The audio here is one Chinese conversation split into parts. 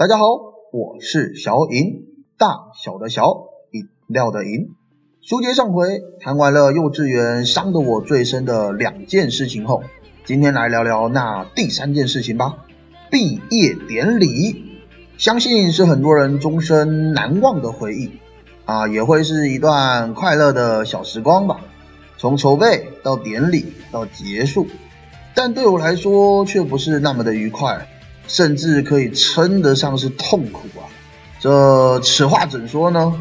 大家好，我是小尹，大小的小，饮料的饮。书接上回，谈完了幼稚园伤得我最深的两件事情后，今天来聊聊那第三件事情吧。毕业典礼，相信是很多人终身难忘的回忆啊，也会是一段快乐的小时光吧。从筹备到典礼到结束，但对我来说却不是那么的愉快，甚至可以称得上是痛苦啊！这此话怎说呢？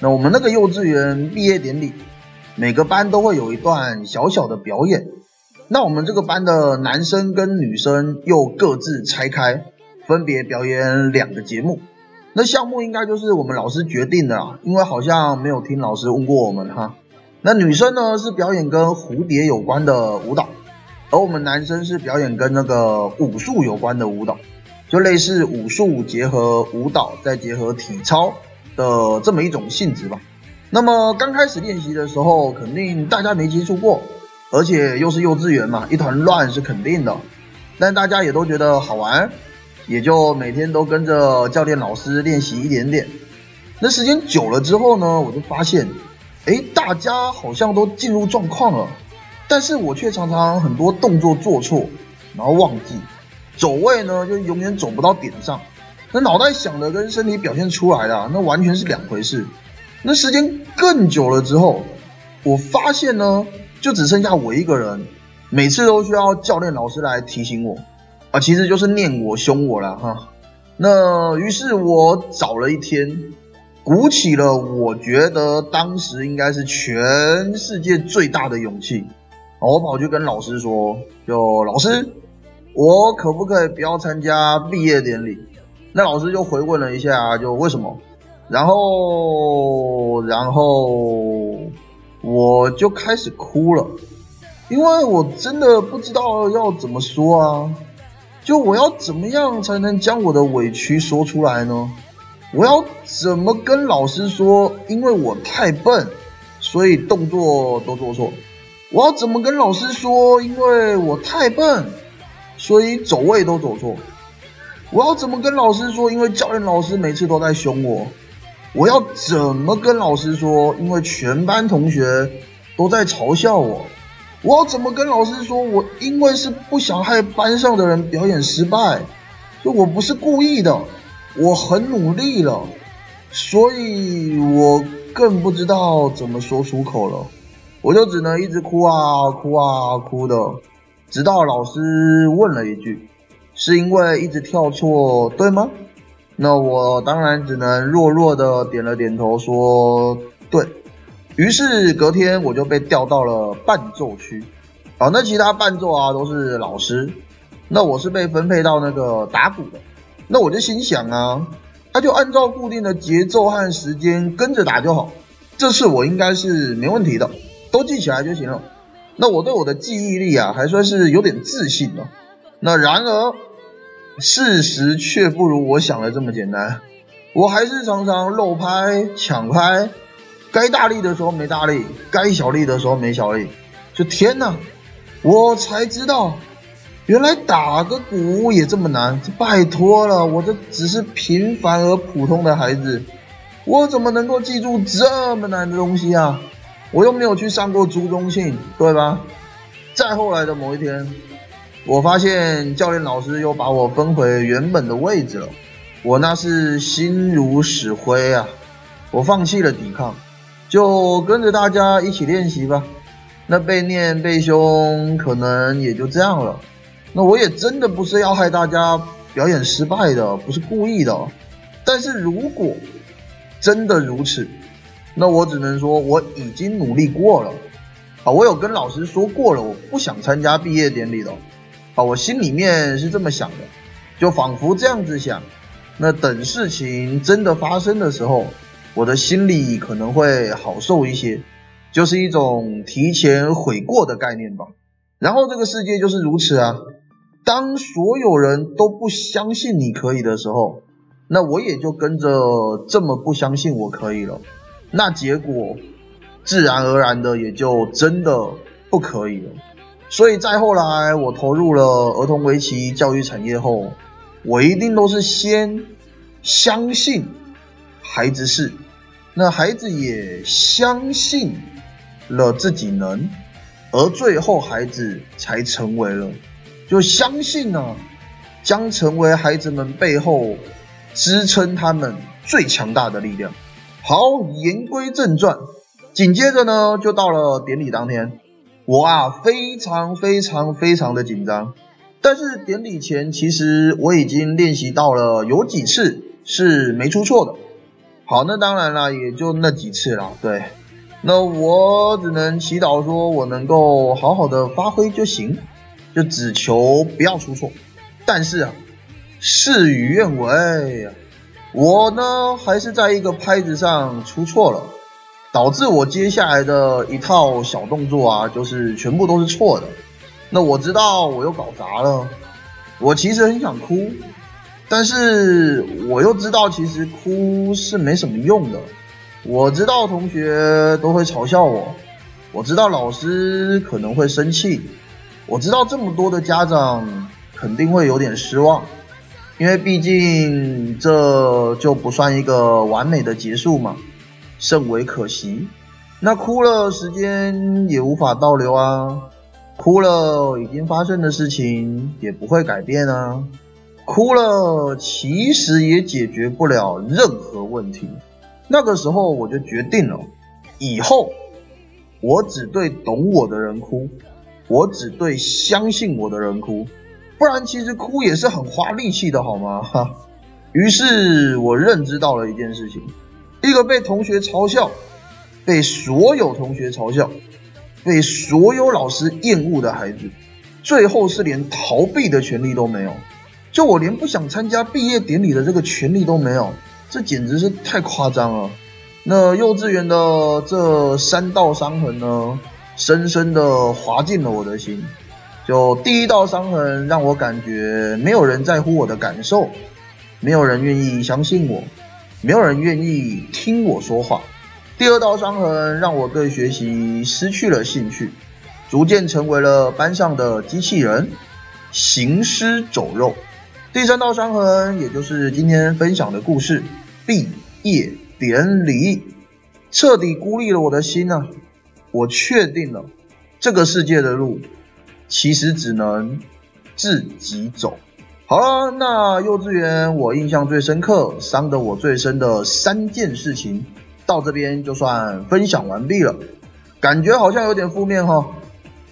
那我们那个幼稚园毕业典礼，每个班都会有一段小小的表演。那我们这个班的男生跟女生又各自拆开，分别表演两个节目。那项目应该就是我们老师决定的啦，因为好像没有听老师问过我们哈。那女生呢是表演跟蝴蝶有关的舞蹈，而我们男生是表演跟那个武术有关的舞蹈，就类似武术结合舞蹈再结合体操的这么一种性质吧。那么刚开始练习的时候，肯定大家没接触过，而且又是幼稚园嘛，一团乱是肯定的。但大家也都觉得好玩，也就每天都跟着教练老师练习一点点。那时间久了之后呢，我就发现。哎，大家好像都进入状况了，但是我却常常很多动作做错，然后忘记走位呢，就永远走不到点上。那脑袋想的跟身体表现出来的，那完全是两回事。那时间更久了之后，我发现呢，就只剩下我一个人，每次都需要教练老师来提醒我，啊，其实就是念我凶我了哈。那于是我找了一天。鼓起了我觉得当时应该是全世界最大的勇气，我跑去跟老师说：“就老师，我可不可以不要参加毕业典礼？”那老师就回问了一下，就为什么？然后，然后我就开始哭了，因为我真的不知道要怎么说啊，就我要怎么样才能将我的委屈说出来呢？我要怎么跟老师说？因为我太笨，所以动作都做错。我要怎么跟老师说？因为我太笨，所以走位都走错。我要怎么跟老师说？因为教练老师每次都在凶我。我要怎么跟老师说？因为全班同学都在嘲笑我。我要怎么跟老师说？我因为是不想害班上的人表演失败，就我不是故意的。我很努力了，所以我更不知道怎么说出口了，我就只能一直哭啊哭啊哭的，直到老师问了一句：“是因为一直跳错，对吗？”那我当然只能弱弱的点了点头，说：“对。”于是隔天我就被调到了伴奏区，好，那其他伴奏啊都是老师，那我是被分配到那个打鼓的。那我就心想啊，他就按照固定的节奏和时间跟着打就好，这次我应该是没问题的，都记起来就行了。那我对我的记忆力啊，还算是有点自信的。那然而，事实却不如我想的这么简单，我还是常常漏拍、抢拍，该大力的时候没大力，该小力的时候没小力。就天哪，我才知道。原来打个鼓也这么难，这拜托了，我这只是平凡而普通的孩子，我怎么能够记住这么难的东西啊？我又没有去上过朱中庆，对吧？再后来的某一天，我发现教练老师又把我分回原本的位置了，我那是心如死灰啊！我放弃了抵抗，就跟着大家一起练习吧。那被念被凶，可能也就这样了。那我也真的不是要害大家表演失败的，不是故意的。但是如果真的如此，那我只能说我已经努力过了。啊，我有跟老师说过了，我不想参加毕业典礼的。啊，我心里面是这么想的，就仿佛这样子想。那等事情真的发生的时候，我的心里可能会好受一些，就是一种提前悔过的概念吧。然后这个世界就是如此啊。当所有人都不相信你可以的时候，那我也就跟着这么不相信我可以了。那结果自然而然的也就真的不可以了。所以再后来我投入了儿童围棋教育产业后，我一定都是先相信孩子是，那孩子也相信了自己能，而最后孩子才成为了，就相信呢，将成为孩子们背后支撑他们最强大的力量。好，言归正传，紧接着呢，就到了典礼当天，我啊非常非常非常的紧张。但是典礼前，其实我已经练习到了有几次是没出错的。好，那当然了，也就那几次了。对，那我只能祈祷说我能够好好的发挥就行，就只求不要出错。但是啊，事与愿违，我呢还是在一个拍子上出错了，导致我接下来的一套小动作啊，就是全部都是错的。那我知道我又搞砸了，我其实很想哭，但是我又知道其实哭是没什么用的。我知道同学都会嘲笑我，我知道老师可能会生气，我知道这么多的家长肯定会有点失望，因为毕竟这就不算一个完美的结束嘛，甚为可惜。那哭了，时间也无法倒流啊。哭了，已经发生的事情也不会改变啊。哭了，其实也解决不了任何问题。那个时候我就决定了，以后我只对懂我的人哭，我只对相信我的人哭。不然，其实哭也是很花力气的，好吗？哈。于是我认知到了一件事情：一个被同学嘲笑，被所有同学嘲笑。被所有老师厌恶的孩子，最后是连逃避的权利都没有。就我连不想参加毕业典礼的这个权利都没有，这简直是太夸张了。那幼稚园的这三道伤痕呢，深深的划进了我的心。就第一道伤痕，让我感觉没有人在乎我的感受，没有人愿意相信我，没有人愿意听我说话。第二道伤痕让我对学习失去了兴趣，逐渐成为了班上的机器人，行尸走肉。第三道伤痕，也就是今天分享的故事——毕业典礼，彻底孤立了我的心啊！我确定了，这个世界的路其实只能自己走。好了，那幼稚园我印象最深刻、伤得我最深的三件事情。到这边就算分享完毕了，感觉好像有点负面哈。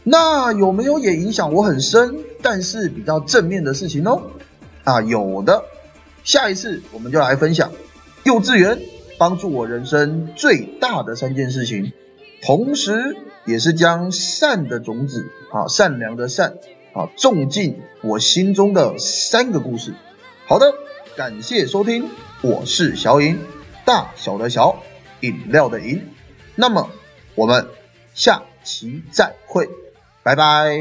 那有没有也影响我很深，但是比较正面的事情哦？啊，有的。下一次我们就来分享幼稚园帮助我人生最大的三件事情，同时也是将善的种子啊，善良的善啊，种进我心中的三个故事。好的，感谢收听，我是小饮，大小的小。饮料的饮，那么我们下期再会，拜拜。